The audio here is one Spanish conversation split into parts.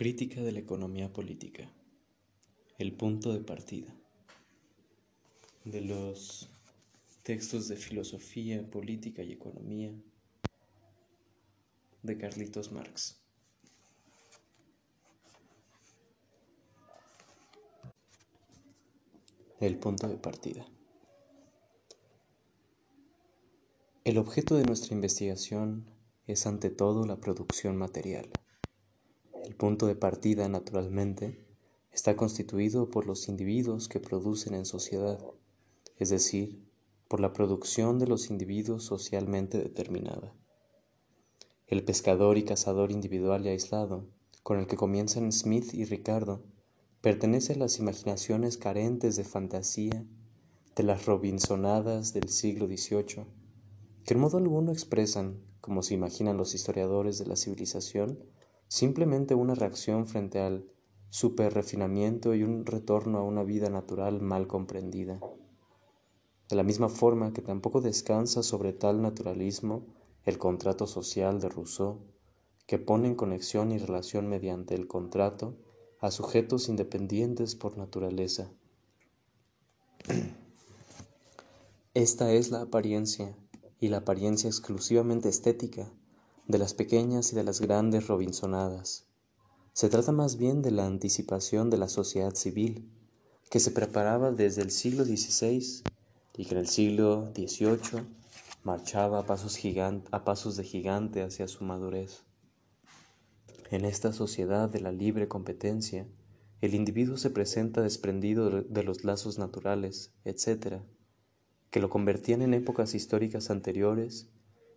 Crítica de la economía política. El punto de partida. De los textos de filosofía, política y economía de Carlitos Marx. El punto de partida. El objeto de nuestra investigación es ante todo la producción material. El punto de partida, naturalmente, está constituido por los individuos que producen en sociedad, es decir, por la producción de los individuos socialmente determinada. El pescador y cazador individual y aislado, con el que comienzan Smith y Ricardo, pertenece a las imaginaciones carentes de fantasía de las Robinsonadas del siglo XVIII, que en modo alguno expresan, como se imaginan los historiadores de la civilización, simplemente una reacción frente al superrefinamiento y un retorno a una vida natural mal comprendida. De la misma forma que tampoco descansa sobre tal naturalismo el contrato social de Rousseau, que pone en conexión y relación mediante el contrato a sujetos independientes por naturaleza. Esta es la apariencia, y la apariencia exclusivamente estética, de las pequeñas y de las grandes Robinsonadas. Se trata más bien de la anticipación de la sociedad civil, que se preparaba desde el siglo XVI y que en el siglo XVIII marchaba a pasos, a pasos de gigante hacia su madurez. En esta sociedad de la libre competencia, el individuo se presenta desprendido de los lazos naturales, etc., que lo convertían en épocas históricas anteriores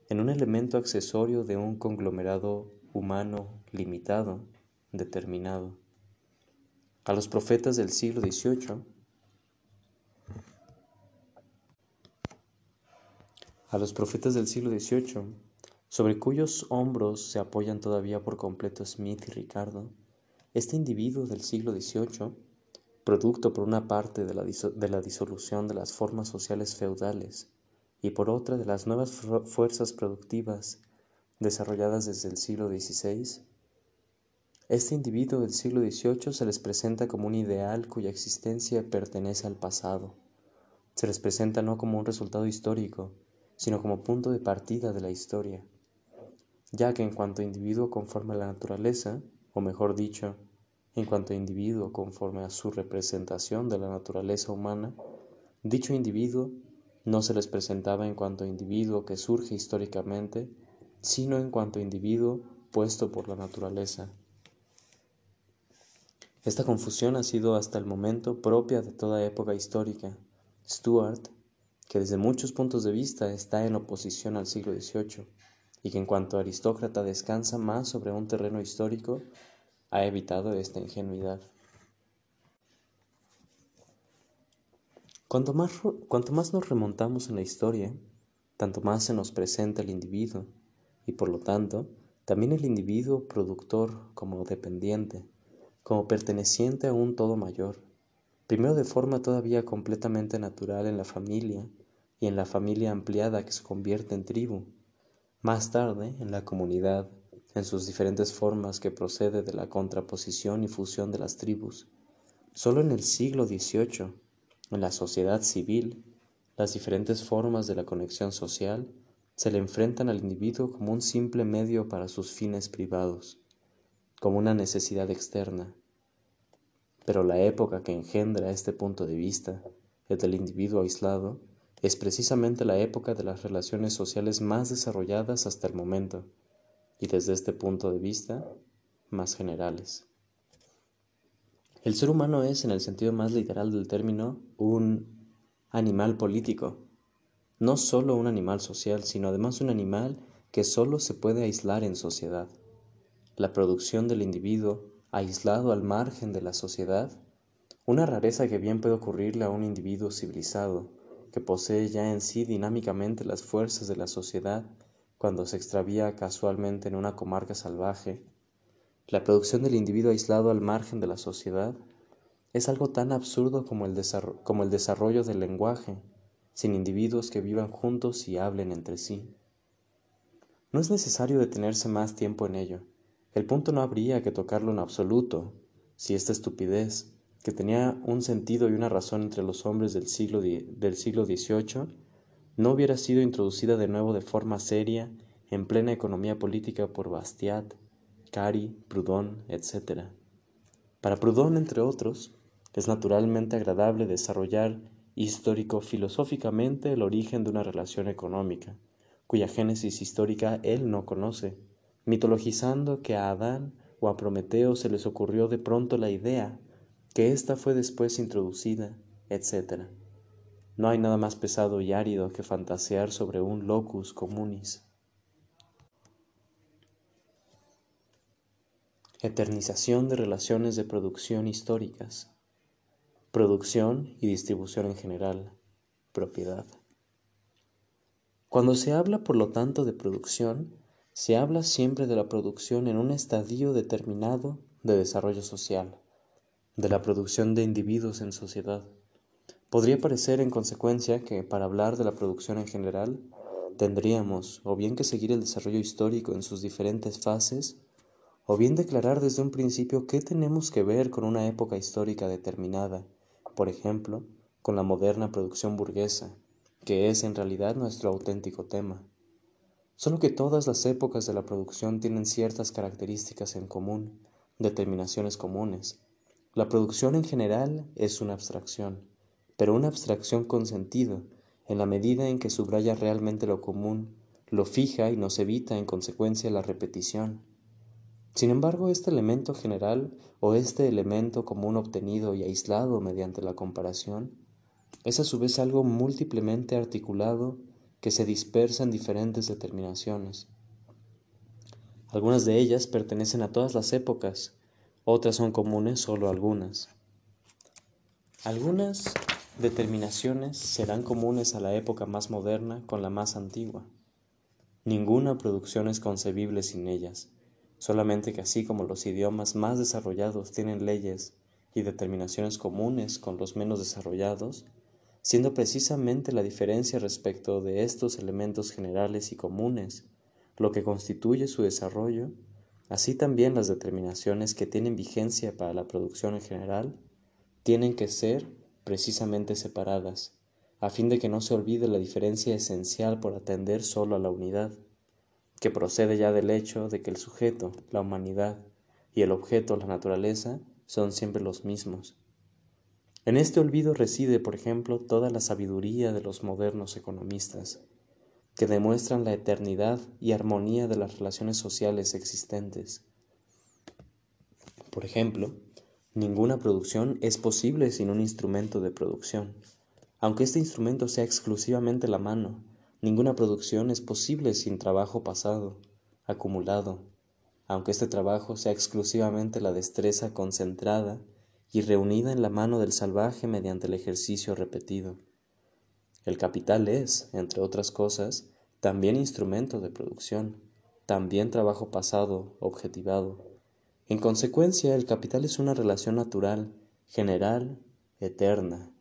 en un elemento accesorio de un conglomerado humano limitado, determinado. A los profetas del siglo XVIII, a los profetas del siglo XVIII, sobre cuyos hombros se apoyan todavía por completo Smith y Ricardo, este individuo del siglo XVIII, producto por una parte de la, de la disolución de las formas sociales feudales y por otra de las nuevas fuerzas productivas desarrolladas desde el siglo XVI, este individuo del siglo XVIII se les presenta como un ideal cuya existencia pertenece al pasado. Se les presenta no como un resultado histórico, sino como punto de partida de la historia, ya que en cuanto individuo conforme a la naturaleza, o mejor dicho, en cuanto individuo conforme a su representación de la naturaleza humana, dicho individuo no se les presentaba en cuanto individuo que surge históricamente, sino en cuanto individuo puesto por la naturaleza. Esta confusión ha sido hasta el momento propia de toda época histórica. Stuart, que desde muchos puntos de vista está en oposición al siglo XVIII, y que en cuanto aristócrata descansa más sobre un terreno histórico, ha evitado esta ingenuidad. Cuanto más, cuanto más nos remontamos en la historia, tanto más se nos presenta el individuo y por lo tanto también el individuo productor como dependiente, como perteneciente a un todo mayor, primero de forma todavía completamente natural en la familia y en la familia ampliada que se convierte en tribu, más tarde en la comunidad, en sus diferentes formas que procede de la contraposición y fusión de las tribus. Solo en el siglo XVIII en la sociedad civil, las diferentes formas de la conexión social se le enfrentan al individuo como un simple medio para sus fines privados, como una necesidad externa. Pero la época que engendra este punto de vista, el del individuo aislado, es precisamente la época de las relaciones sociales más desarrolladas hasta el momento, y desde este punto de vista, más generales. El ser humano es, en el sentido más literal del término, un animal político. No solo un animal social, sino además un animal que solo se puede aislar en sociedad. La producción del individuo aislado al margen de la sociedad, una rareza que bien puede ocurrirle a un individuo civilizado, que posee ya en sí dinámicamente las fuerzas de la sociedad cuando se extravía casualmente en una comarca salvaje la producción del individuo aislado al margen de la sociedad es algo tan absurdo como el, como el desarrollo del lenguaje, sin individuos que vivan juntos y hablen entre sí. No es necesario detenerse más tiempo en ello, El punto no habría que tocarlo en absoluto, si esta estupidez, que tenía un sentido y una razón entre los hombres del siglo, del siglo XVIII, no hubiera sido introducida de nuevo de forma seria en plena economía política por Bastiat, Cari, Proudhon, etc. Para Proudhon, entre otros, es naturalmente agradable desarrollar histórico-filosóficamente el origen de una relación económica, cuya génesis histórica él no conoce, mitologizando que a Adán o a Prometeo se les ocurrió de pronto la idea, que ésta fue después introducida, etc. No hay nada más pesado y árido que fantasear sobre un locus communis. Eternización de relaciones de producción históricas. Producción y distribución en general. Propiedad. Cuando se habla, por lo tanto, de producción, se habla siempre de la producción en un estadio determinado de desarrollo social, de la producción de individuos en sociedad. Podría parecer, en consecuencia, que para hablar de la producción en general, tendríamos o bien que seguir el desarrollo histórico en sus diferentes fases, o bien declarar desde un principio qué tenemos que ver con una época histórica determinada, por ejemplo, con la moderna producción burguesa, que es en realidad nuestro auténtico tema. Solo que todas las épocas de la producción tienen ciertas características en común, determinaciones comunes. La producción en general es una abstracción pero una abstracción con sentido, en la medida en que subraya realmente lo común, lo fija y nos evita en consecuencia la repetición. Sin embargo, este elemento general o este elemento común obtenido y aislado mediante la comparación es a su vez algo múltiplemente articulado que se dispersa en diferentes determinaciones. Algunas de ellas pertenecen a todas las épocas, otras son comunes solo algunas. Algunas determinaciones serán comunes a la época más moderna con la más antigua. Ninguna producción es concebible sin ellas, solamente que así como los idiomas más desarrollados tienen leyes y determinaciones comunes con los menos desarrollados, siendo precisamente la diferencia respecto de estos elementos generales y comunes lo que constituye su desarrollo, así también las determinaciones que tienen vigencia para la producción en general tienen que ser precisamente separadas, a fin de que no se olvide la diferencia esencial por atender solo a la unidad, que procede ya del hecho de que el sujeto, la humanidad, y el objeto, la naturaleza, son siempre los mismos. En este olvido reside, por ejemplo, toda la sabiduría de los modernos economistas, que demuestran la eternidad y armonía de las relaciones sociales existentes. Por ejemplo, Ninguna producción es posible sin un instrumento de producción. Aunque este instrumento sea exclusivamente la mano, ninguna producción es posible sin trabajo pasado, acumulado, aunque este trabajo sea exclusivamente la destreza concentrada y reunida en la mano del salvaje mediante el ejercicio repetido. El capital es, entre otras cosas, también instrumento de producción, también trabajo pasado, objetivado, en consecuencia, el capital es una relación natural, general, eterna.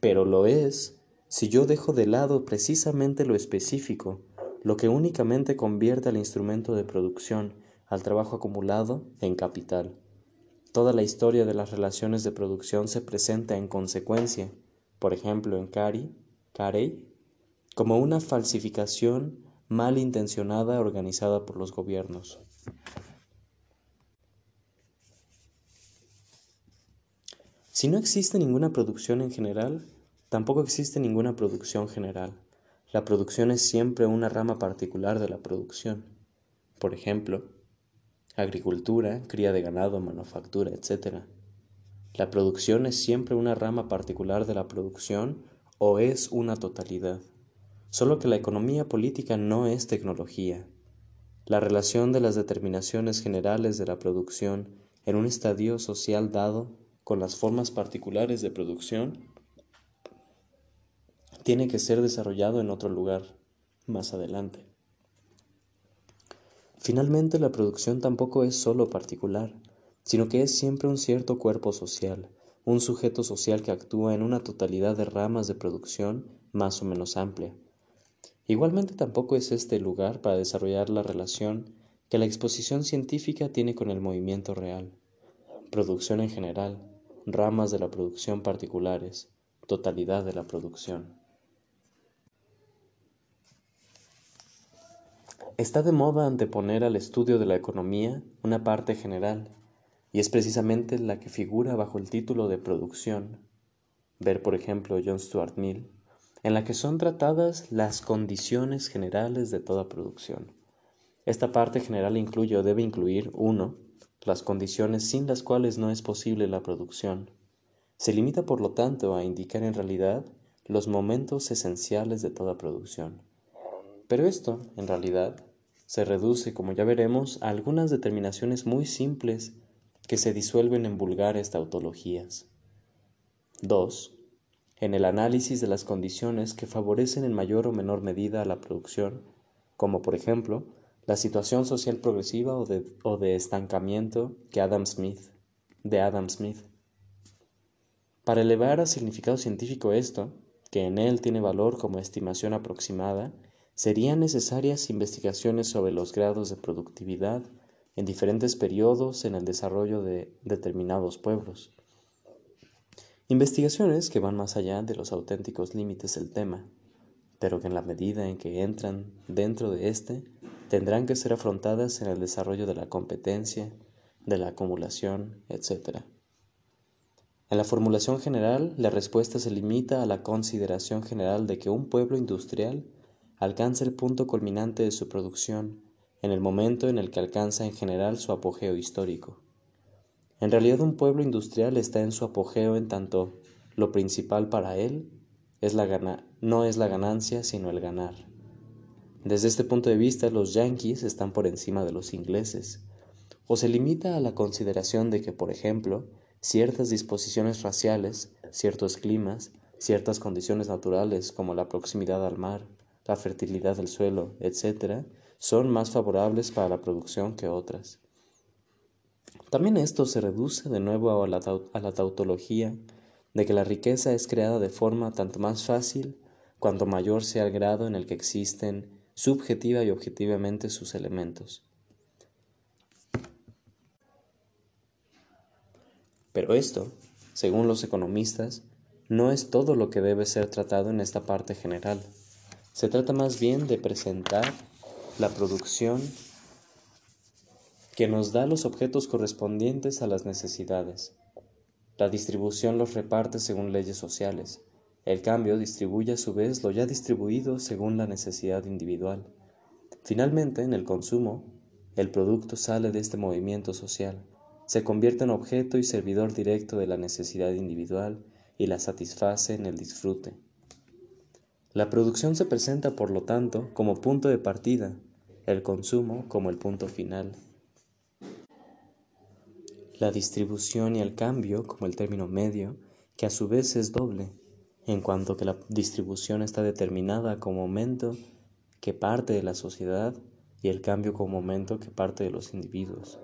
Pero lo es si yo dejo de lado precisamente lo específico, lo que únicamente convierte al instrumento de producción, al trabajo acumulado, en capital. Toda la historia de las relaciones de producción se presenta en consecuencia, por ejemplo en Cari, Carey, como una falsificación mal intencionada organizada por los gobiernos. Si no existe ninguna producción en general, tampoco existe ninguna producción general. La producción es siempre una rama particular de la producción. Por ejemplo, agricultura, cría de ganado, manufactura, etc. La producción es siempre una rama particular de la producción o es una totalidad. Solo que la economía política no es tecnología. La relación de las determinaciones generales de la producción en un estadio social dado con las formas particulares de producción tiene que ser desarrollado en otro lugar más adelante. Finalmente, la producción tampoco es solo particular, sino que es siempre un cierto cuerpo social, un sujeto social que actúa en una totalidad de ramas de producción más o menos amplia. Igualmente tampoco es este lugar para desarrollar la relación que la exposición científica tiene con el movimiento real, producción en general, ramas de la producción particulares, totalidad de la producción. Está de moda anteponer al estudio de la economía una parte general, y es precisamente la que figura bajo el título de producción, ver por ejemplo John Stuart Mill, en la que son tratadas las condiciones generales de toda producción. Esta parte general incluye o debe incluir 1. Las condiciones sin las cuales no es posible la producción. Se limita por lo tanto a indicar en realidad los momentos esenciales de toda producción. Pero esto, en realidad, se reduce, como ya veremos, a algunas determinaciones muy simples que se disuelven en vulgares tautologías. 2. En el análisis de las condiciones que favorecen en mayor o menor medida a la producción, como por ejemplo la situación social progresiva o de, estancamiento que Adam Smith, de Adam Smith. Para elevar a significado científico esto, que en él tiene valor como estimación aproximada, serían necesarias investigaciones sobre los grados de productividad en diferentes periodos en el desarrollo de determinados pueblos. Investigaciones que van más allá de los auténticos límites del tema, pero que en la medida en que entran dentro de éste tendrán que ser afrontadas en el desarrollo de la competencia, de la acumulación, etc. En la formulación general, la respuesta se limita a la consideración general de que un pueblo industrial alcanza el punto culminante de su producción en el momento en el que alcanza en general su apogeo histórico. En realidad un pueblo industrial está en su apogeo en tanto lo principal para él es la no es la ganancia sino el ganar. Desde este punto de vista, los yanquis están por encima de los ingleses, o se limita a la consideración de que, por ejemplo, ciertas disposiciones raciales, ciertos climas, ciertas condiciones naturales como la proximidad al mar, la fertilidad del suelo, etc., son más favorables para la producción que otras. También esto se reduce de nuevo a la, a la tautología de que la riqueza es creada de forma tanto más fácil cuanto mayor sea el grado en el que existen subjetiva y objetivamente sus elementos. Pero esto, según los economistas, no es todo lo que debe ser tratado en esta parte general. Se trata más bien de presentar la producción que nos da los objetos correspondientes a las necesidades. La distribución los reparte según leyes sociales, el cambio distribuye a su vez lo ya distribuido según la necesidad individual. Finalmente, en el consumo, el producto sale de este movimiento social, se convierte en objeto y servidor directo de la necesidad individual y la satisface en el disfrute. La producción se presenta, por lo tanto, como punto de partida, el consumo como el punto final. La distribución y el cambio como el término medio, que a su vez es doble, en cuanto que la distribución está determinada como momento que parte de la sociedad y el cambio como momento que parte de los individuos.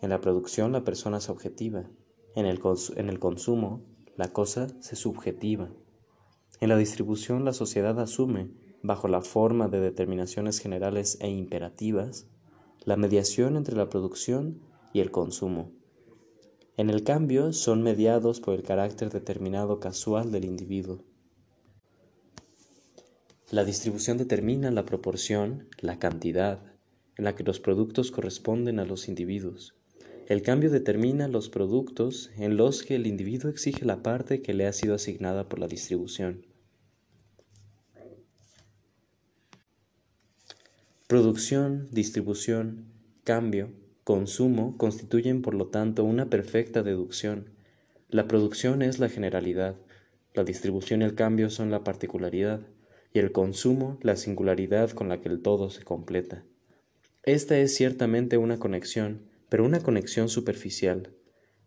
En la producción la persona es objetiva, en el, en el consumo la cosa se subjetiva. En la distribución la sociedad asume, bajo la forma de determinaciones generales e imperativas, la mediación entre la producción y el consumo. En el cambio son mediados por el carácter determinado casual del individuo. La distribución determina la proporción, la cantidad, en la que los productos corresponden a los individuos. El cambio determina los productos en los que el individuo exige la parte que le ha sido asignada por la distribución. Producción, distribución, cambio, consumo constituyen por lo tanto una perfecta deducción. La producción es la generalidad, la distribución y el cambio son la particularidad, y el consumo la singularidad con la que el todo se completa. Esta es ciertamente una conexión, pero una conexión superficial.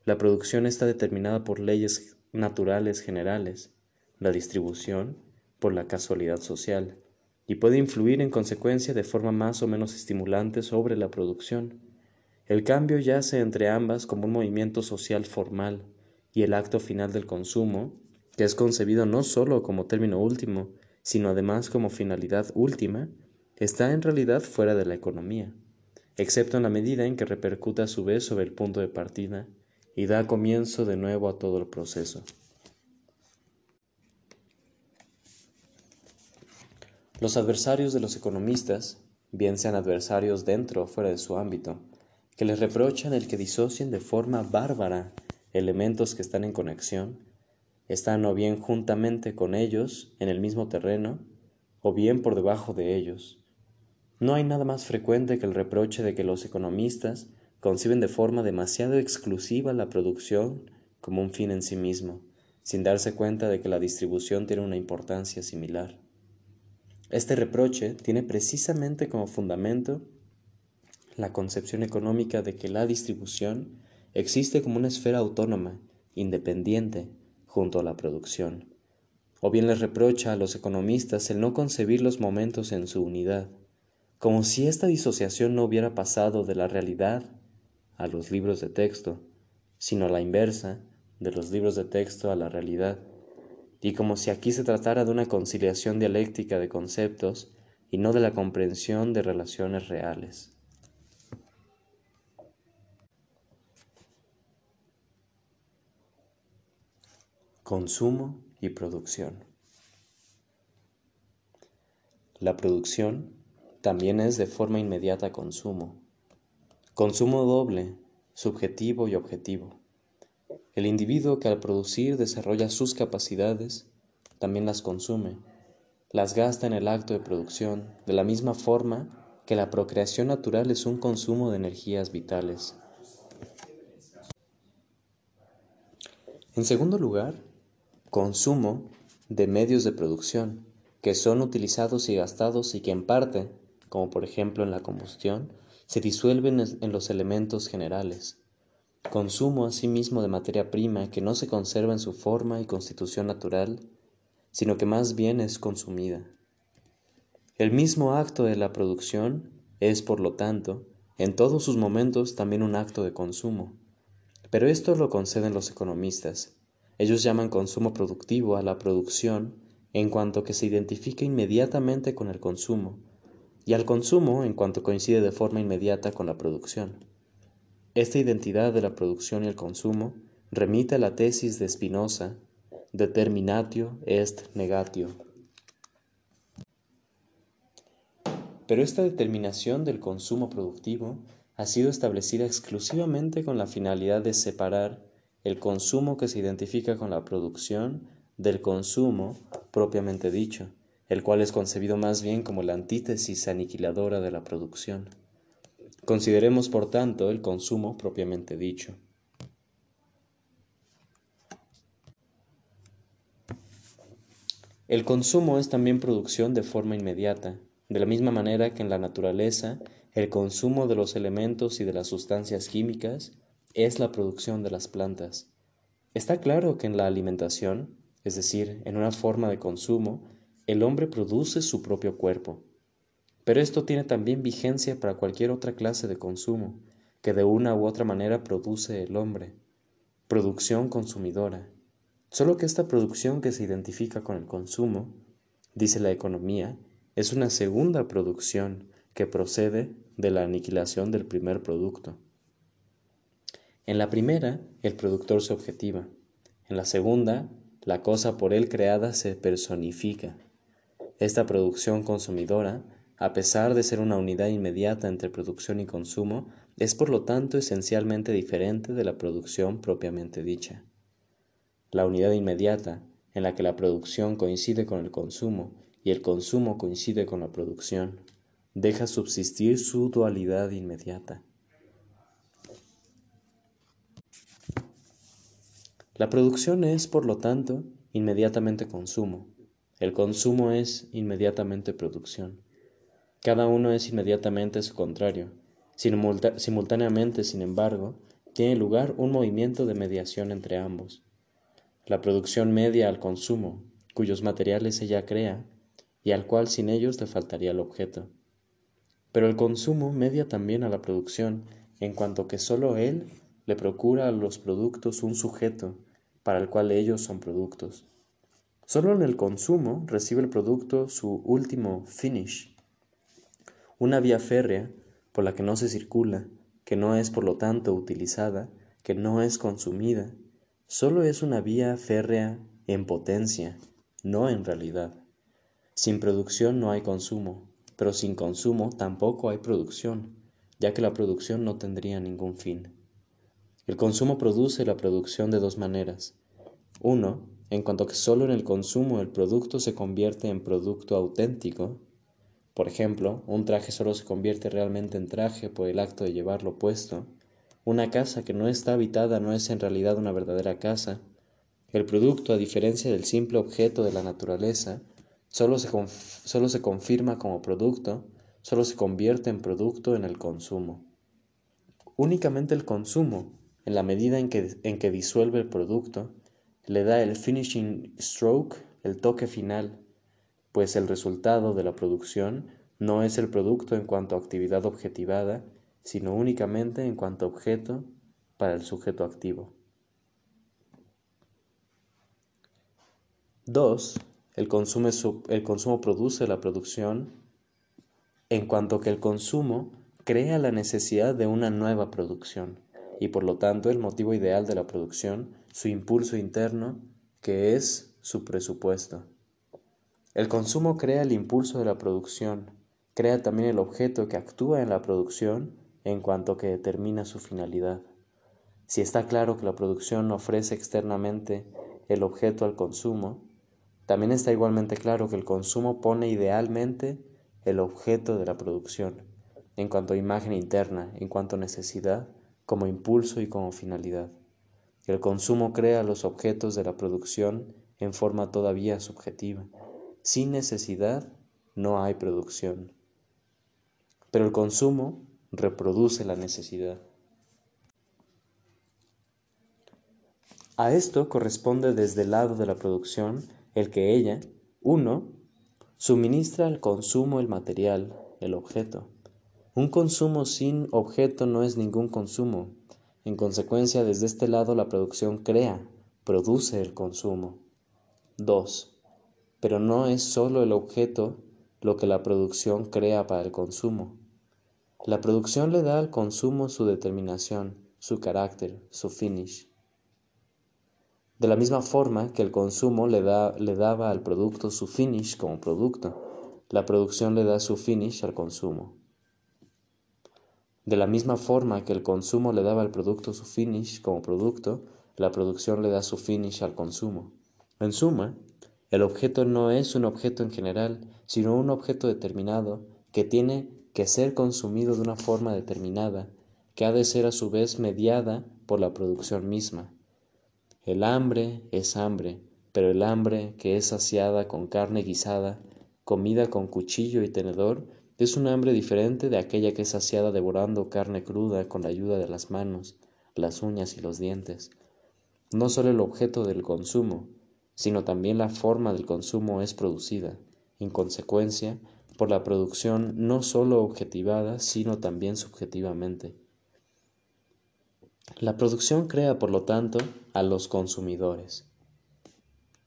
La producción está determinada por leyes naturales generales, la distribución por la casualidad social, y puede influir en consecuencia de forma más o menos estimulante sobre la producción. El cambio yace entre ambas como un movimiento social formal y el acto final del consumo, que es concebido no sólo como término último, sino además como finalidad última, está en realidad fuera de la economía. Excepto en la medida en que repercute a su vez sobre el punto de partida y da comienzo de nuevo a todo el proceso. Los adversarios de los economistas, bien sean adversarios dentro o fuera de su ámbito, que les reprochan el que disocien de forma bárbara elementos que están en conexión, están o bien juntamente con ellos en el mismo terreno, o bien por debajo de ellos. No hay nada más frecuente que el reproche de que los economistas conciben de forma demasiado exclusiva la producción como un fin en sí mismo, sin darse cuenta de que la distribución tiene una importancia similar. Este reproche tiene precisamente como fundamento la concepción económica de que la distribución existe como una esfera autónoma, independiente, junto a la producción. O bien les reprocha a los economistas el no concebir los momentos en su unidad, como si esta disociación no hubiera pasado de la realidad a los libros de texto, sino la inversa, de los libros de texto a la realidad, y como si aquí se tratara de una conciliación dialéctica de conceptos y no de la comprensión de relaciones reales. Consumo y producción. La producción también es de forma inmediata consumo, Consumo doble, subjetivo y objetivo. El individuo que al producir desarrolla sus capacidades, también las consume, las gasta en el acto de producción, de la misma forma que la procreación natural es un consumo de energías vitales. En segundo lugar, consumo de medios de producción, que son utilizados y gastados y que en parte, como por ejemplo en la combustión, se disuelven en los elementos generales. Consumo asimismo de materia prima que no se conserva en su forma y constitución natural, sino que más bien es consumida. El mismo acto de la producción es, por lo tanto, en todos sus momentos también un acto de consumo. Pero esto lo conceden los economistas. Ellos llaman consumo productivo a la producción en cuanto que se identifica inmediatamente con el consumo, y al consumo en cuanto coincide de forma inmediata con la producción. Esta identidad de la producción y el consumo remite a la tesis de Spinoza, determinatio est negatio. Pero esta determinación del consumo productivo ha sido establecida exclusivamente con la finalidad de separar el consumo que se identifica con la producción del consumo propiamente dicho, el cual es concebido más bien como la antítesis aniquiladora de la producción. Consideremos, por tanto, el consumo propiamente dicho. El consumo es también producción de forma inmediata, de la misma manera que en la naturaleza el consumo de los elementos y de las sustancias químicas es la producción de las plantas. Está claro que en la alimentación, es decir, en una forma de consumo, el hombre produce su propio cuerpo. Pero esto tiene también vigencia para cualquier otra clase de consumo que de una u otra manera produce el hombre. Producción consumidora. Solo que esta producción que se identifica con el consumo, dice la economía, es una segunda producción que procede de la aniquilación del primer producto. En la primera, el productor se objetiva. En la segunda, la cosa por él creada se personifica. Esta producción consumidora, a pesar de ser una unidad inmediata entre producción y consumo, es por lo tanto esencialmente diferente de la producción propiamente dicha. La unidad inmediata, en la que la producción coincide con el consumo y el consumo coincide con la producción, deja subsistir su dualidad inmediata. La producción es, por lo tanto, inmediatamente consumo, el consumo es inmediatamente producción. Cada uno es inmediatamente su contrario. Simultáneamente, sin embargo, tiene lugar un movimiento de mediación entre ambos. La producción media al consumo, cuyos materiales ella crea, y al cual sin ellos le faltaría el objeto. Pero el consumo media también a la producción, en cuanto que sólo él le procura a los productos un sujeto, para el cual ellos son productos. Solo en el consumo recibe el producto su último finish, una vía férrea por la que no se circula, que no es por lo tanto utilizada, que no es consumida, solo es una vía férrea en potencia, no en realidad. Sin producción no hay consumo, pero sin consumo tampoco hay producción, ya que la producción no tendría ningún fin. El consumo produce la producción de dos maneras. Uno, en cuanto que solo en el consumo el producto se convierte en producto auténtico. Por ejemplo, un traje solo se convierte realmente en traje por el acto de llevarlo puesto. Una casa que no está habitada no es en realidad una verdadera casa. El producto, a diferencia del simple objeto de la naturaleza, solo se, solo se confirma como producto, solo se convierte en producto en el consumo. Únicamente el consumo, en la medida en que, en que disuelve el producto, le da el finishing stroke, el toque final, pues el resultado de la producción no es el producto en cuanto a actividad objetivada, sino únicamente en cuanto a objeto para el sujeto activo. 2. El consumo, el consumo produce la producción en cuanto que el consumo crea la necesidad de una nueva producción y por lo tanto el motivo ideal de la producción, su impulso interno, que es su presupuesto. El consumo crea el impulso de la producción, crea también el objeto que actúa en la producción en cuanto que determina su finalidad. Si está claro que la producción ofrece externamente el objeto al consumo, también está igualmente claro que el consumo pone idealmente el objeto de la producción, en cuanto a imagen interna, en cuanto a necesidad, como impulso y como finalidad. El consumo crea los objetos de la producción en forma todavía subjetiva. Sin necesidad no hay producción. Pero el consumo reproduce la necesidad. A esto corresponde desde el lado de la producción el que ella, uno, suministra al consumo el material, el objeto, un consumo sin objeto no es ningún consumo. En consecuencia, desde este lado la producción crea, produce el consumo. 2. Pero no es sólo el objeto lo que la producción crea para el consumo. La producción le da al consumo su determinación, su carácter, su finish. De la misma forma que el consumo le, da, le daba al producto su finish como producto, la producción le da su finish al consumo. De la misma forma que el consumo le daba al producto su finish como producto, la producción le da su finish al consumo. En suma, el objeto no es un objeto en general, sino un objeto determinado que tiene que ser consumido de una forma determinada, que ha de ser a su vez mediada por la producción misma. El hambre es hambre, pero el hambre que es saciada con carne guisada, comida con cuchillo y tenedor, es un hambre diferente de aquella que es saciada devorando carne cruda con la ayuda de las manos, las uñas y los dientes. No solo el objeto del consumo, sino también la forma del consumo es producida, en consecuencia, por la producción no sólo objetivada, sino también subjetivamente. La producción crea, por lo tanto, a los consumidores.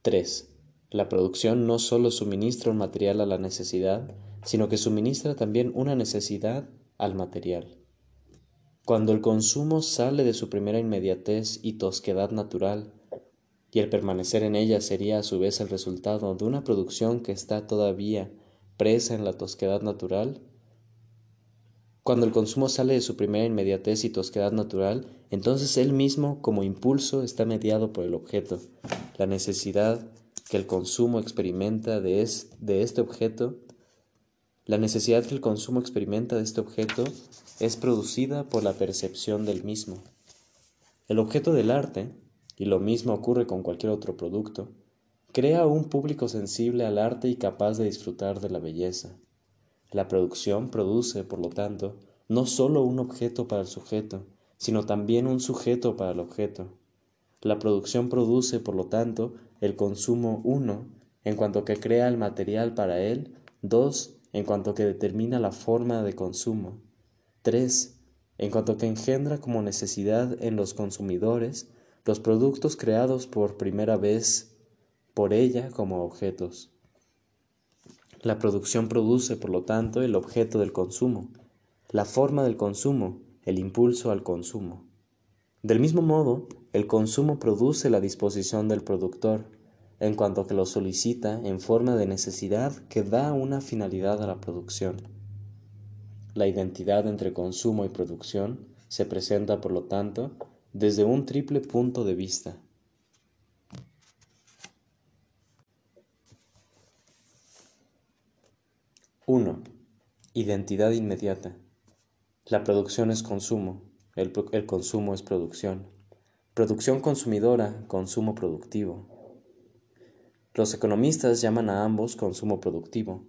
3. La producción no sólo suministra un material a la necesidad, sino que suministra también una necesidad al material. Cuando el consumo sale de su primera inmediatez y tosquedad natural, y el permanecer en ella sería a su vez el resultado de una producción que está todavía presa en la tosquedad natural, cuando el consumo sale de su primera inmediatez y tosquedad natural, entonces él mismo como impulso está mediado por el objeto. La necesidad que el consumo experimenta de, de este objeto la necesidad que el consumo experimenta de este objeto es producida por la percepción del mismo. El objeto del arte, y lo mismo ocurre con cualquier otro producto, crea un público sensible al arte y capaz de disfrutar de la belleza. La producción produce, por lo tanto, no sólo un objeto para el sujeto, sino también un sujeto para el objeto. La producción produce, por lo tanto, el consumo uno, en cuanto que crea el material para él, dos, en cuanto que determina la forma de consumo. 3. En cuanto que engendra como necesidad en los consumidores los productos creados por primera vez por ella como objetos. La producción produce, por lo tanto, el objeto del consumo. la forma del consumo, el impulso al consumo. Del mismo modo, el consumo produce la disposición del productor, en cuanto que lo solicita en forma de necesidad que da una finalidad a la producción. La identidad entre consumo y producción se presenta, por lo tanto, desde un triple punto de vista. 1. Identidad inmediata. La producción es consumo, el, el, consumo es producción. Producción consumidora, consumo productivo. Los economistas llaman a ambos consumo productivo,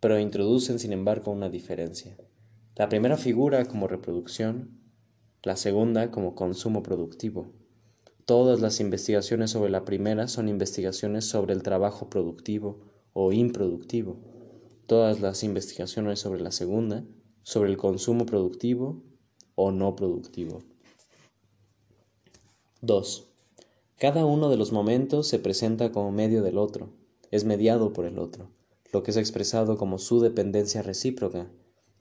pero introducen sin embargo una diferencia. La primera figura como reproducción, la segunda como consumo productivo. Todas las investigaciones sobre la primera son investigaciones sobre el trabajo productivo o improductivo. Todas las investigaciones sobre la segunda, sobre el consumo productivo o no productivo. 2. Cada uno de los momentos se presenta como medio del otro, es mediado por el otro, lo que es expresado como su dependencia recíproca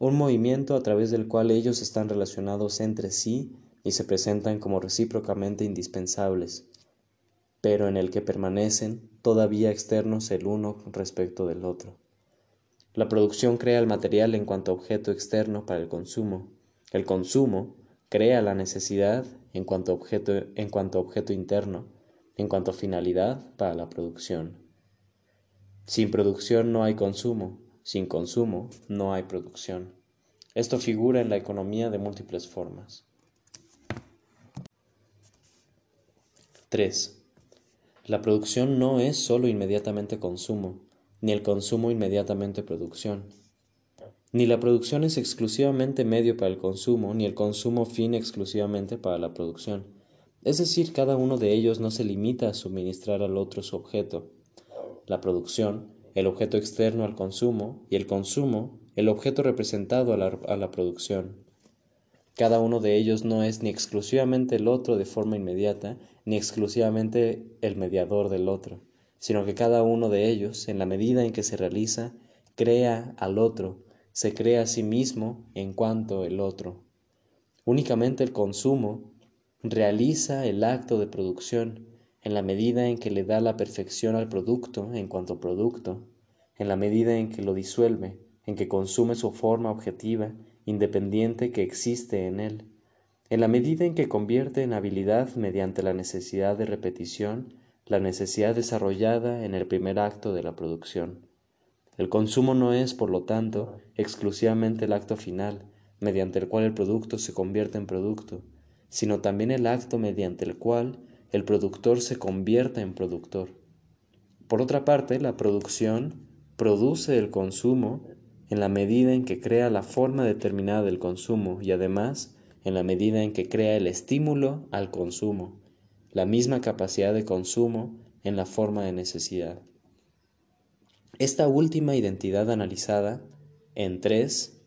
un movimiento a través del cual ellos están relacionados entre sí y se presentan como recíprocamente indispensables, pero en el que permanecen todavía externos el uno respecto del otro. La producción crea el material en cuanto objeto externo para el consumo. El consumo crea la necesidad en cuanto objeto, en cuanto objeto interno, en cuanto finalidad para la producción. Sin producción no hay consumo, sin consumo no hay producción. Esto figura en la economía de múltiples formas. 3. La producción no es sólo inmediatamente consumo, ni el consumo inmediatamente producción. Ni la producción es exclusivamente medio para el consumo, ni el consumo fin exclusivamente para la producción. Es decir, cada uno de ellos no se limita a suministrar al otro su objeto. La producción el objeto externo al consumo y el consumo, el objeto representado a la, producción. Cada uno de ellos no es ni exclusivamente el otro de forma inmediata, ni exclusivamente el mediador del otro, sino que cada uno de ellos, en la medida en que se realiza, crea al otro, se crea a sí mismo en cuanto el otro. Únicamente el consumo realiza el acto de producción, en la medida en que le da la perfección al producto en cuanto producto, en la medida en que lo disuelve, en que consume su forma objetiva, independiente que existe en él, en la medida en que convierte en habilidad mediante la necesidad de repetición, la necesidad desarrollada en el primer acto de la producción. El consumo no es, por lo tanto, exclusivamente el acto final, mediante el cual el producto se convierte en producto, sino también el acto mediante el cual el productor se convierta en productor. Por otra parte, la producción produce el consumo en la medida en que crea la forma determinada del consumo y además en la medida en que crea el estímulo al consumo, la misma capacidad de consumo en la forma de necesidad. Esta última identidad analizada en tres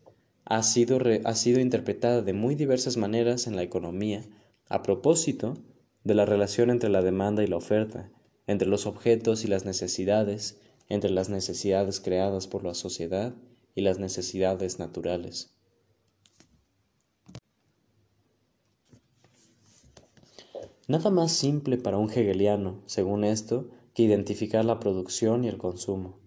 ha sido, ha sido interpretada de muy diversas maneras en la economía a propósito de la relación entre la demanda y la oferta, entre los objetos y las necesidades, entre las necesidades creadas por la sociedad y las necesidades naturales. Nada más simple para un hegeliano, según esto, que identificar la producción y el consumo.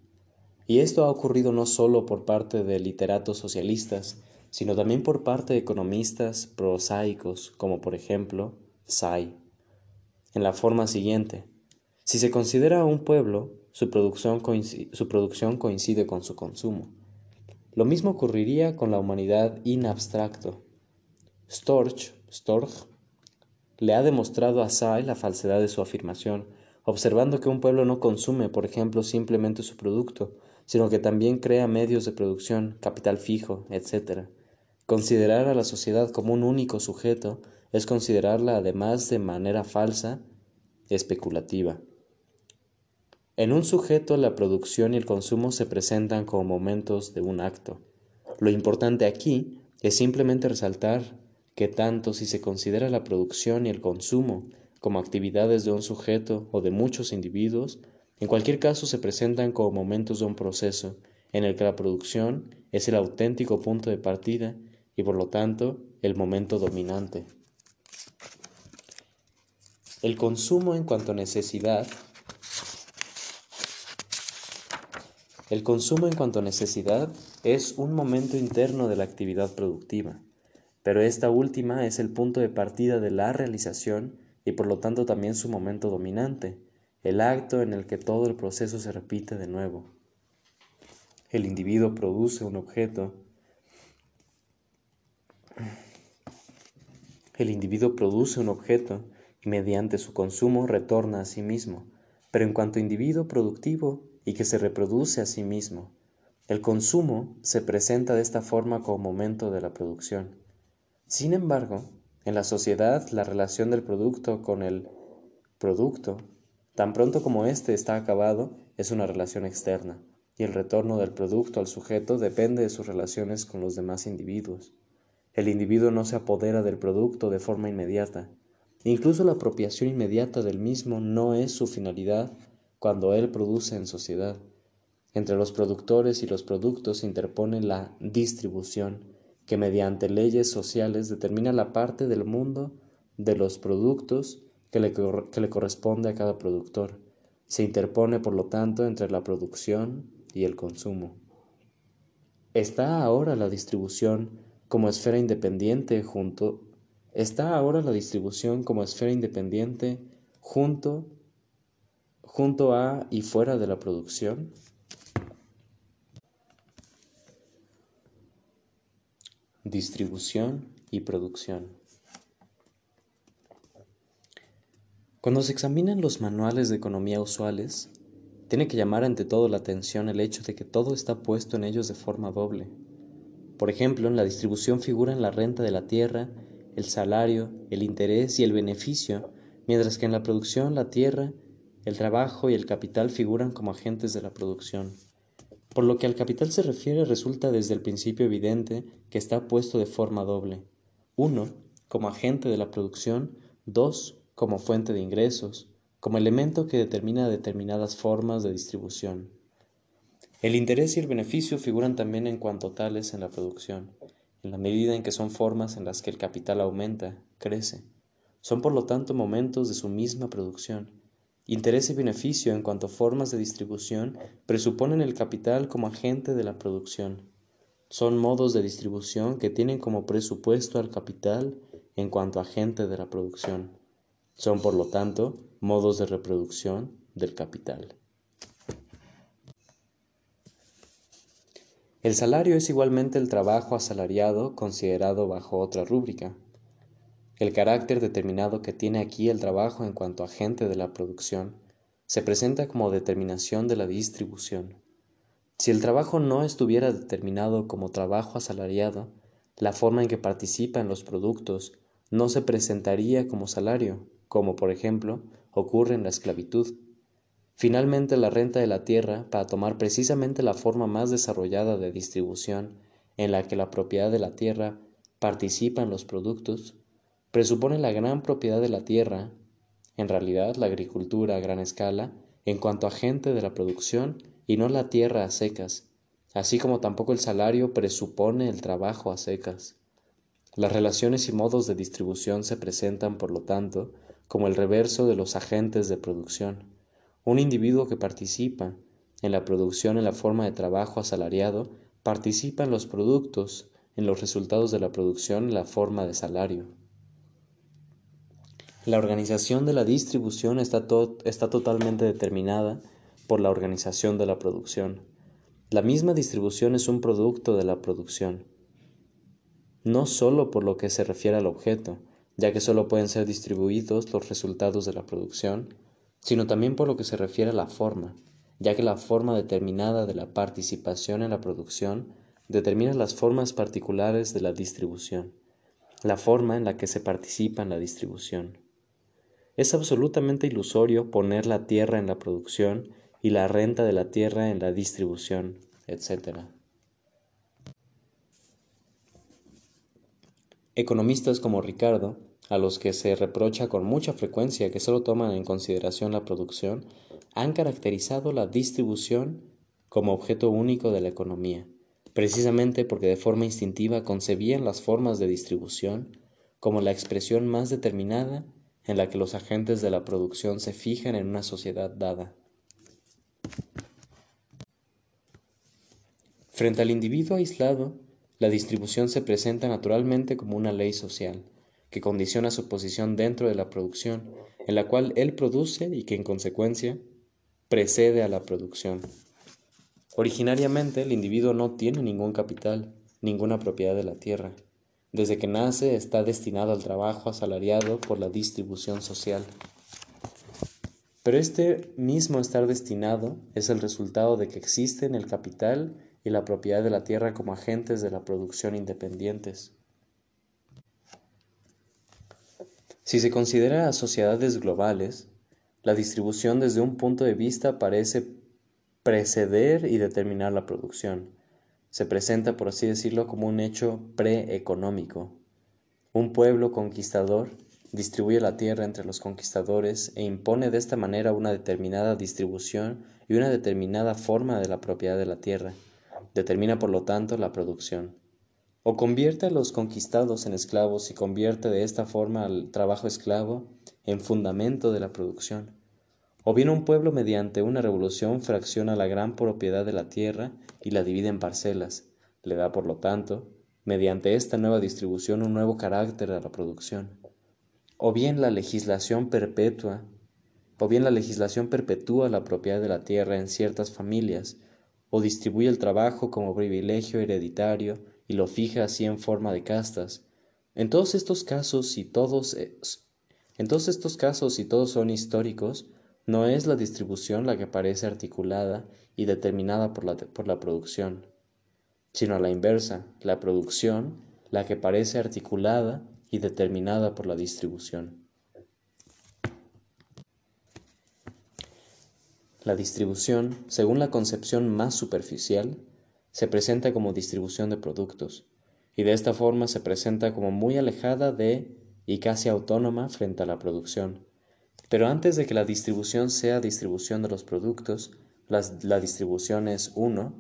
Y esto ha ocurrido no solo por parte de literatos socialistas, sino también por parte de economistas prosaicos, como por ejemplo Say en la forma siguiente. Si se considera un pueblo, su producción, coincide, con su consumo. Lo mismo ocurriría con la humanidad in abstracto. Storch, Storch le ha demostrado a Say la falsedad de su afirmación, observando que un pueblo no consume, por ejemplo, simplemente su producto, sino que también crea medios de producción, capital fijo, etc. Considerar a la sociedad como un único sujeto es considerarla además de manera falsa, especulativa. En un sujeto la producción y el consumo se presentan como momentos de un acto. Lo importante aquí es simplemente resaltar que tanto si se considera la producción y el consumo como actividades de un sujeto o de muchos individuos, en cualquier caso se presentan como momentos de un proceso en el que la producción es el auténtico punto de partida y por lo tanto el momento dominante. El consumo en cuanto a necesidad El consumo en cuanto necesidad es un momento interno de la actividad productiva, pero esta última es el punto de partida de la realización y por lo tanto también su momento dominante, el acto en el que todo el proceso se repite de nuevo. El individuo produce un objeto. El individuo produce un objeto y mediante su consumo retorna a sí mismo, pero en cuanto individuo productivo y que se reproduce a sí mismo. El consumo se presenta de esta forma como momento de la producción. Sin embargo, en la sociedad la relación del producto con el producto, tan pronto como éste está acabado, es una relación externa, y el retorno del producto al sujeto depende de sus relaciones con los demás individuos. El individuo no se apodera del producto de forma inmediata. Incluso la apropiación inmediata del mismo no es su finalidad cuando él produce en sociedad. Entre los productores y los productos se interpone la distribución, que mediante leyes sociales determina la parte del mundo de los productos que le, que le corresponde a cada productor. Se interpone, por lo tanto, entre la producción y el consumo. ¿Está ahora la distribución como esfera independiente junto? ¿Está ahora la distribución como esfera independiente junto junto a y fuera de la producción? Distribución y producción. Cuando se examinan los manuales de economía usuales, tiene que llamar ante todo la atención el hecho de que todo está puesto en ellos de forma doble. Por ejemplo, en la distribución figuran la renta de la tierra, el salario, el interés y el beneficio, mientras que en la producción la tierra, el trabajo y el capital figuran como agentes de la producción. Por lo que al capital se refiere resulta desde el principio evidente que está puesto de forma doble. Uno, como agente de la producción, dos, como fuente de ingresos, como elemento que determina determinadas formas de distribución. El interés y el beneficio figuran también en cuanto tales en la producción, en la medida en que son formas en las que el capital aumenta, crece. Son por lo tanto momentos de su misma producción, Interés y beneficio en cuanto formas de distribución presuponen el capital como agente de la producción. Son modos de distribución que tienen como presupuesto al capital en cuanto agente de la producción. Son, por lo tanto, modos de reproducción del capital. El salario es igualmente el trabajo asalariado considerado bajo otra rúbrica. El carácter determinado que tiene aquí el trabajo en cuanto agente de la producción se presenta como determinación de la distribución. Si el trabajo no estuviera determinado como trabajo asalariado, la forma en que participa en los productos no se presentaría como salario, como por ejemplo ocurre en la esclavitud. Finalmente, la renta de la tierra, para tomar precisamente la forma más desarrollada de distribución, en la que la propiedad de la tierra participa en los productos, presupone la gran propiedad de la tierra, en realidad la agricultura a gran escala, en cuanto agente de la producción y no la tierra a secas, así como tampoco el salario presupone el trabajo a secas. Las relaciones y modos de distribución se presentan, por lo tanto, como el reverso de los agentes de producción. Un individuo que participa en la producción en la forma de trabajo asalariado participa en los productos, en los resultados de la producción en la forma de salario. La organización de la distribución está, está totalmente determinada por la organización de la producción. La misma distribución es un producto de la producción, no sólo por lo que se refiere al objeto, ya que sólo pueden ser distribuidos los resultados de la producción, sino también por lo que se refiere a la forma, ya que la forma determinada de la participación en la producción determina las formas particulares de la distribución, la forma en la que se participa en la distribución. Es absolutamente ilusorio poner la tierra en la producción y la renta de la tierra en la distribución, etc. Economistas como Ricardo, a los que se reprocha con mucha frecuencia que solo toman en consideración la producción, han caracterizado la distribución como objeto único de la economía, precisamente porque de forma instintiva concebían las formas de distribución como la expresión más determinada en la que los agentes de la producción se fijan en una sociedad dada. Frente al individuo aislado, la distribución se presenta naturalmente como una ley social, que condiciona su posición dentro de la producción, en la cual él produce y que en consecuencia precede a la producción. Originariamente el individuo no tiene ningún capital, ninguna propiedad de la tierra. Desde que nace está destinado al trabajo asalariado por la distribución social. Pero este mismo estar destinado es el resultado de que existen el capital y la propiedad de la tierra como agentes de la producción independientes. Si se considera a sociedades globales, la distribución desde un punto de vista parece preceder y determinar la producción. Se presenta, por así decirlo, como un hecho preeconómico. Un pueblo conquistador distribuye la tierra entre los conquistadores e impone de esta manera una determinada distribución y una determinada forma de la propiedad de la tierra. Determina, por lo tanto, la producción. O convierte a los conquistados en esclavos y convierte de esta forma al trabajo esclavo en fundamento de la producción. O bien un pueblo mediante una revolución fracciona la gran propiedad de la tierra y la divide en parcelas, le da por lo tanto, mediante esta nueva distribución un nuevo carácter a la producción. O bien la legislación perpetua, o bien la legislación perpetúa la propiedad de la tierra en ciertas familias, o distribuye el trabajo como privilegio hereditario y lo fija así en forma de castas. En todos estos casos y todos en todos estos casos todos son históricos, no es la distribución la que parece articulada y determinada por la, por la producción, sino a la inversa, la producción la que parece articulada y determinada por la distribución. La distribución, según la concepción más superficial, se presenta como distribución de productos, y de esta forma se presenta como muy alejada de y casi autónoma frente a la producción, pero antes de que la distribución sea distribución de los productos, la distribución es uno,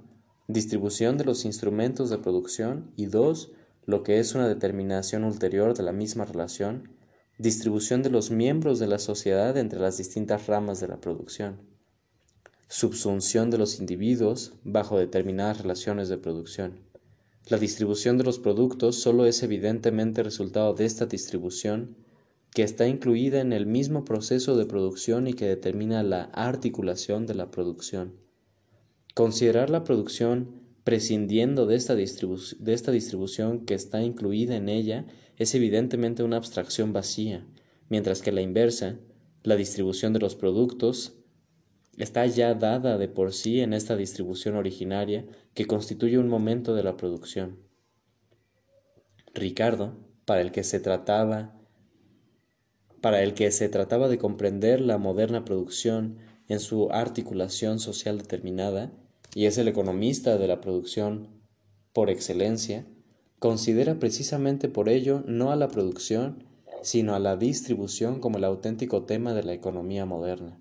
distribución de los instrumentos de producción y dos, lo que es una determinación ulterior de la misma relación, distribución de los miembros de la sociedad entre las distintas ramas de la producción, subsunción de los individuos bajo determinadas relaciones de producción. La distribución de los productos solo es evidentemente resultado de esta distribución que está incluida en el mismo proceso de producción y que determina la articulación de la producción. Considerar la producción prescindiendo de esta, de esta distribución que está incluida en ella es evidentemente una abstracción vacía, mientras que la inversa, la distribución de los productos, está ya dada de por sí en esta distribución originaria que constituye un momento de la producción. Ricardo, para el que se trataba para el que se trataba de comprender la moderna producción en su articulación social determinada, y es el economista de la producción por excelencia, considera precisamente por ello no a la producción, sino a la distribución como el auténtico tema de la economía moderna.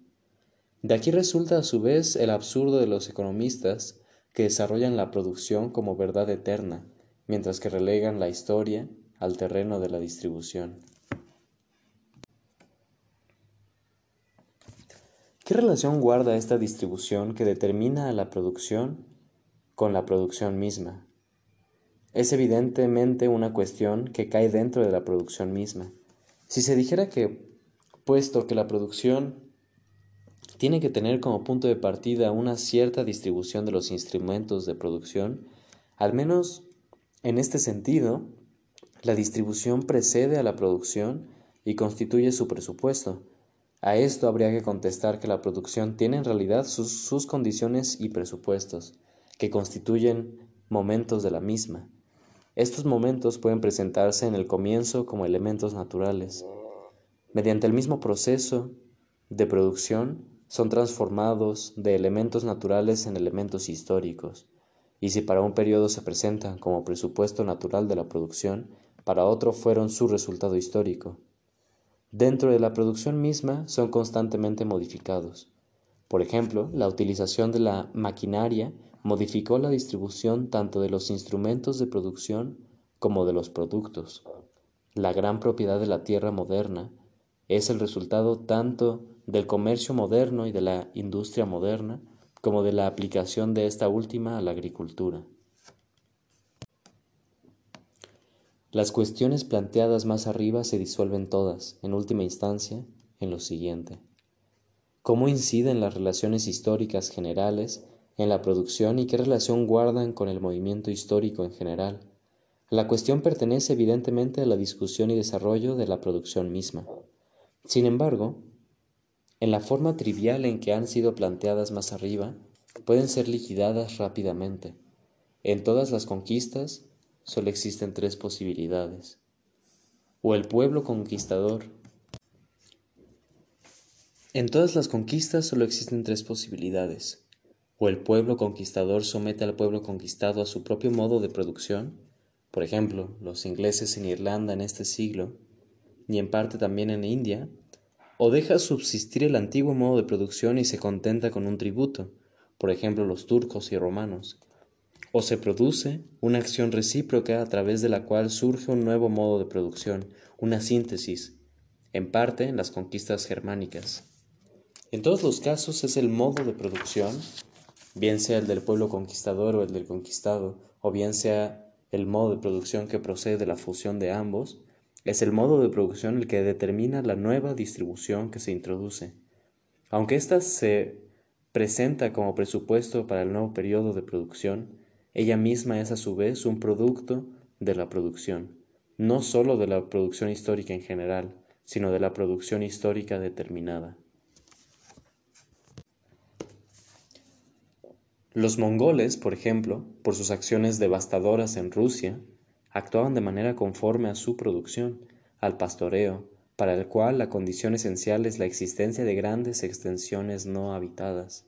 De aquí resulta a su vez el absurdo de los economistas que desarrollan la producción como verdad eterna, mientras que relegan la historia al terreno de la distribución. ¿Qué relación guarda esta distribución que determina a la producción con la producción misma? Es evidentemente una cuestión que cae dentro de la producción misma. Si se dijera que, puesto que la producción tiene que tener como punto de partida una cierta distribución de los instrumentos de producción, al menos en este sentido, la distribución precede a la producción y constituye su presupuesto, a esto habría que contestar que la producción tiene en realidad sus, condiciones y presupuestos, que constituyen momentos de la misma. Estos momentos pueden presentarse en el comienzo como elementos naturales. Mediante el mismo proceso de producción son transformados de elementos naturales en elementos históricos, y si para un periodo se presentan como presupuesto natural de la producción, para otro fueron su resultado histórico dentro de la producción misma son constantemente modificados. Por ejemplo, la utilización de la maquinaria modificó la distribución tanto de los instrumentos de producción como de los productos. La gran propiedad de la tierra moderna es el resultado tanto del comercio moderno y de la industria moderna como de la aplicación de esta última a la agricultura. Las cuestiones planteadas más arriba se disuelven todas, en última instancia, en lo siguiente. ¿Cómo inciden las relaciones históricas generales en la producción y qué relación guardan con el movimiento histórico en general? La cuestión pertenece evidentemente a la discusión y desarrollo de la producción misma. Sin embargo, en la forma trivial en que han sido planteadas más arriba, pueden ser liquidadas rápidamente. En todas las conquistas solo existen tres posibilidades. O el pueblo conquistador. En todas las conquistas solo existen tres posibilidades. O el pueblo conquistador somete al pueblo conquistado a su propio modo de producción, por ejemplo, los ingleses en Irlanda en este siglo, y en parte también en India, o deja subsistir el antiguo modo de producción y se contenta con un tributo, por ejemplo los turcos y romanos, o se produce una acción recíproca a través de la cual surge un nuevo modo de producción, una síntesis, en parte en las conquistas germánicas. En todos los casos es el modo de producción, bien sea el del pueblo conquistador o el del conquistado, o bien sea el modo de producción que procede de la fusión de ambos, es el modo de producción el que determina la nueva distribución que se introduce. Aunque ésta se presenta como presupuesto para el nuevo periodo de producción, ella misma es a su vez un producto de la producción, no sólo de la producción histórica en general, sino de la producción histórica determinada. Los mongoles, por ejemplo, por sus acciones devastadoras en Rusia, actuaban de manera conforme a su producción, al pastoreo, para el cual la condición esencial es la existencia de grandes extensiones no habitadas.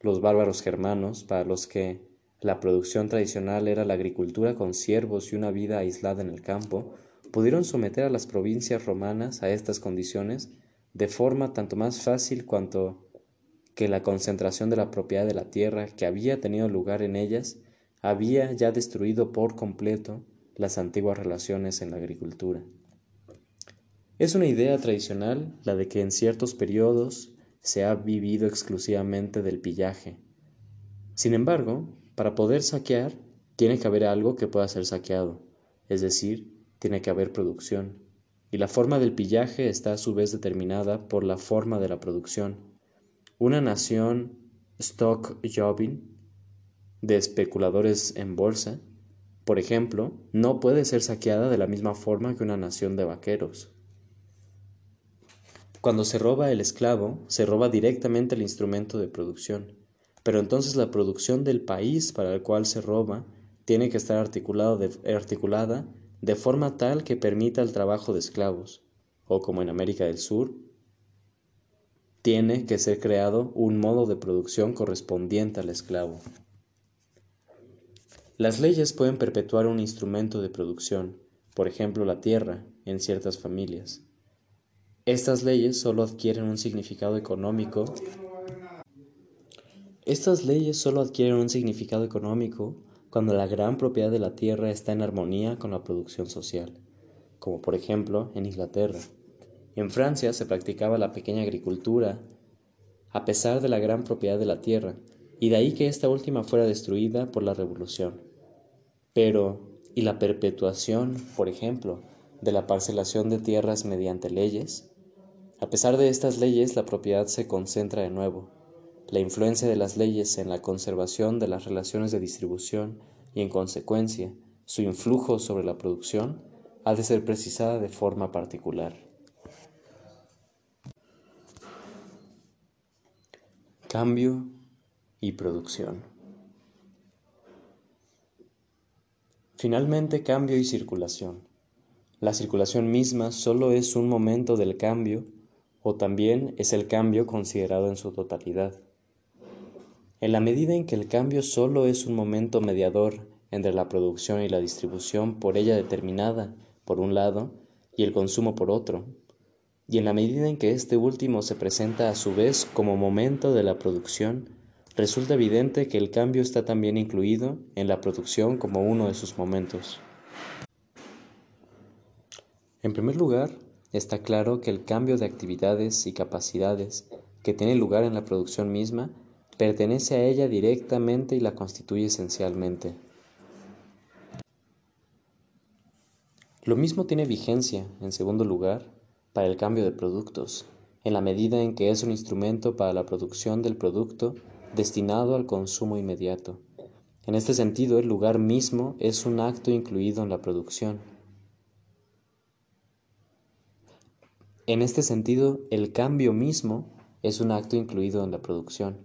Los bárbaros germanos, para los que la producción tradicional era la agricultura con siervos y una vida aislada en el campo, pudieron someter a las provincias romanas a estas condiciones de forma tanto más fácil cuanto que la concentración de la propiedad de la tierra que había tenido lugar en ellas había ya destruido por completo las antiguas relaciones en la agricultura. Es una idea tradicional la de que en ciertos periodos se ha vivido exclusivamente del pillaje. Sin embargo, para poder saquear, tiene que haber algo que pueda ser saqueado, es decir, tiene que haber producción, y la forma del pillaje está a su vez determinada por la forma de la producción. Una nación stock jobbing de especuladores en bolsa por ejemplo, no puede ser saqueada de la misma forma que una nación de vaqueros. Cuando se roba el esclavo, se roba directamente el instrumento de producción, pero entonces la producción del país para el cual se roba tiene que estar articulada de forma tal que permita el trabajo de esclavos, o como en América del Sur, tiene que ser creado un modo de producción correspondiente al esclavo. Las leyes pueden perpetuar un instrumento de producción, por ejemplo la tierra, en ciertas familias. Estas leyes solo adquieren un significado económico. Adquieren un significado económico cuando la gran propiedad de la tierra está en armonía con la producción social, como por ejemplo en Inglaterra. En Francia se practicaba la pequeña agricultura a pesar de la gran propiedad de la tierra, y de ahí que esta última fuera destruida por la revolución. Pero, ¿y la perpetuación, por ejemplo, de la parcelación de tierras mediante leyes? A pesar de estas leyes, la propiedad se concentra de nuevo. La influencia de las leyes en la conservación de las relaciones de distribución y, en consecuencia, su influjo sobre la producción ha de ser precisada de forma particular. Cambio y producción. Finalmente, cambio y circulación. La circulación misma solo es un momento del cambio o también es el cambio considerado en su totalidad. En la medida en que el cambio solo es un momento mediador entre la producción y la distribución por ella determinada, por un lado, y el consumo por otro, y en la medida en que este último se presenta a su vez como momento de la producción, resulta evidente que el cambio está también incluido en la producción como uno de sus momentos. En primer lugar, está claro que el cambio de actividades y capacidades que tiene lugar en la producción misma pertenece a ella directamente y la constituye esencialmente. Lo mismo tiene vigencia, en segundo lugar, para el cambio de productos, en la medida en que es un instrumento para la producción del producto destinado al consumo inmediato. En este sentido, el lugar mismo es un acto incluido en la producción. En este sentido, el cambio mismo es un acto incluido en la producción.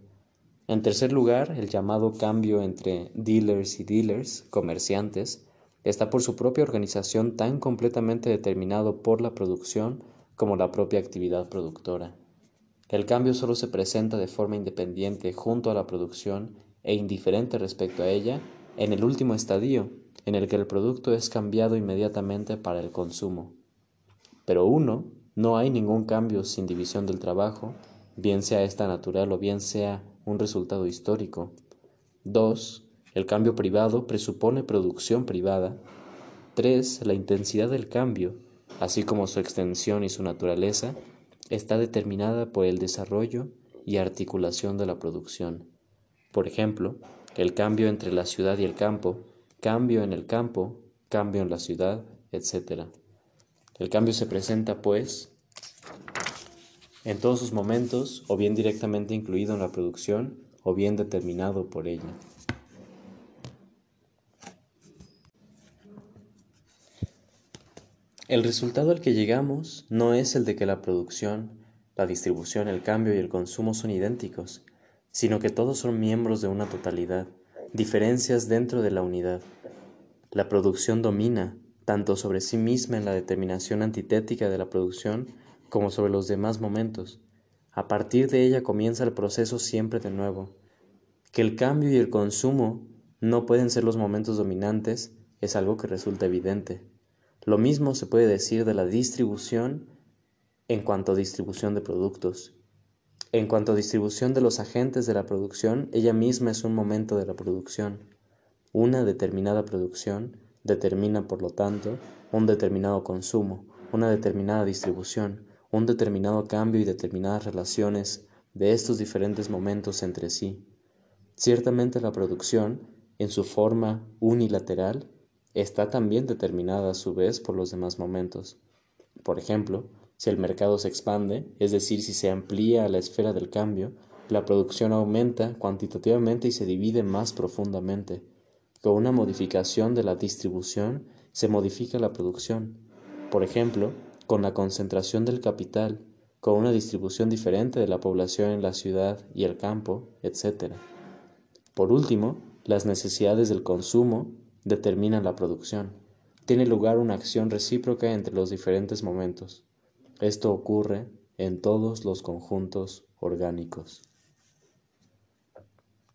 En tercer lugar, el llamado cambio entre dealers y dealers, comerciantes, está por su propia organización tan completamente determinado por la producción como la propia actividad productora. El cambio solo se presenta de forma independiente junto a la producción e indiferente respecto a ella en el último estadio, en el que el producto es cambiado inmediatamente para el consumo. Pero uno, no hay ningún cambio sin división del trabajo, bien sea esta natural o bien sea un resultado histórico. 2. El cambio privado presupone producción privada. 3. La intensidad del cambio, así como su extensión y su naturaleza, está determinada por el desarrollo y articulación de la producción. Por ejemplo, el cambio entre la ciudad y el campo, cambio en el campo, cambio en la ciudad, etc. El cambio se presenta, pues, en todos sus momentos, o bien directamente incluido en la producción, o bien determinado por ella. El resultado al que llegamos no es el de que la producción, la distribución, el cambio y el consumo son idénticos, sino que todos son miembros de una totalidad, diferencias dentro de la unidad. La producción domina tanto sobre sí misma en la determinación antitética de la producción como sobre los demás momentos. A partir de ella comienza el proceso siempre de nuevo. Que el cambio y el consumo no pueden ser los momentos dominantes es algo que resulta evidente. Lo mismo se puede decir de la distribución en cuanto a distribución de productos. En cuanto a distribución de los agentes de la producción, ella misma es un momento de la producción. Una determinada producción determina, por lo tanto, un determinado consumo, una determinada distribución, un determinado cambio y determinadas relaciones de estos diferentes momentos entre sí. Ciertamente la producción, en su forma unilateral, está también determinada a su vez por los demás momentos. Por ejemplo, si el mercado se expande, es decir, si se amplía la esfera del cambio, la producción aumenta cuantitativamente y se divide más profundamente. Con una modificación de la distribución se modifica la producción. Por ejemplo, con la concentración del capital, con una distribución diferente de la población en la ciudad y el campo, etc. Por último, las necesidades del consumo determinan la producción. Tiene lugar una acción recíproca entre los diferentes momentos. Esto ocurre en todos los conjuntos orgánicos.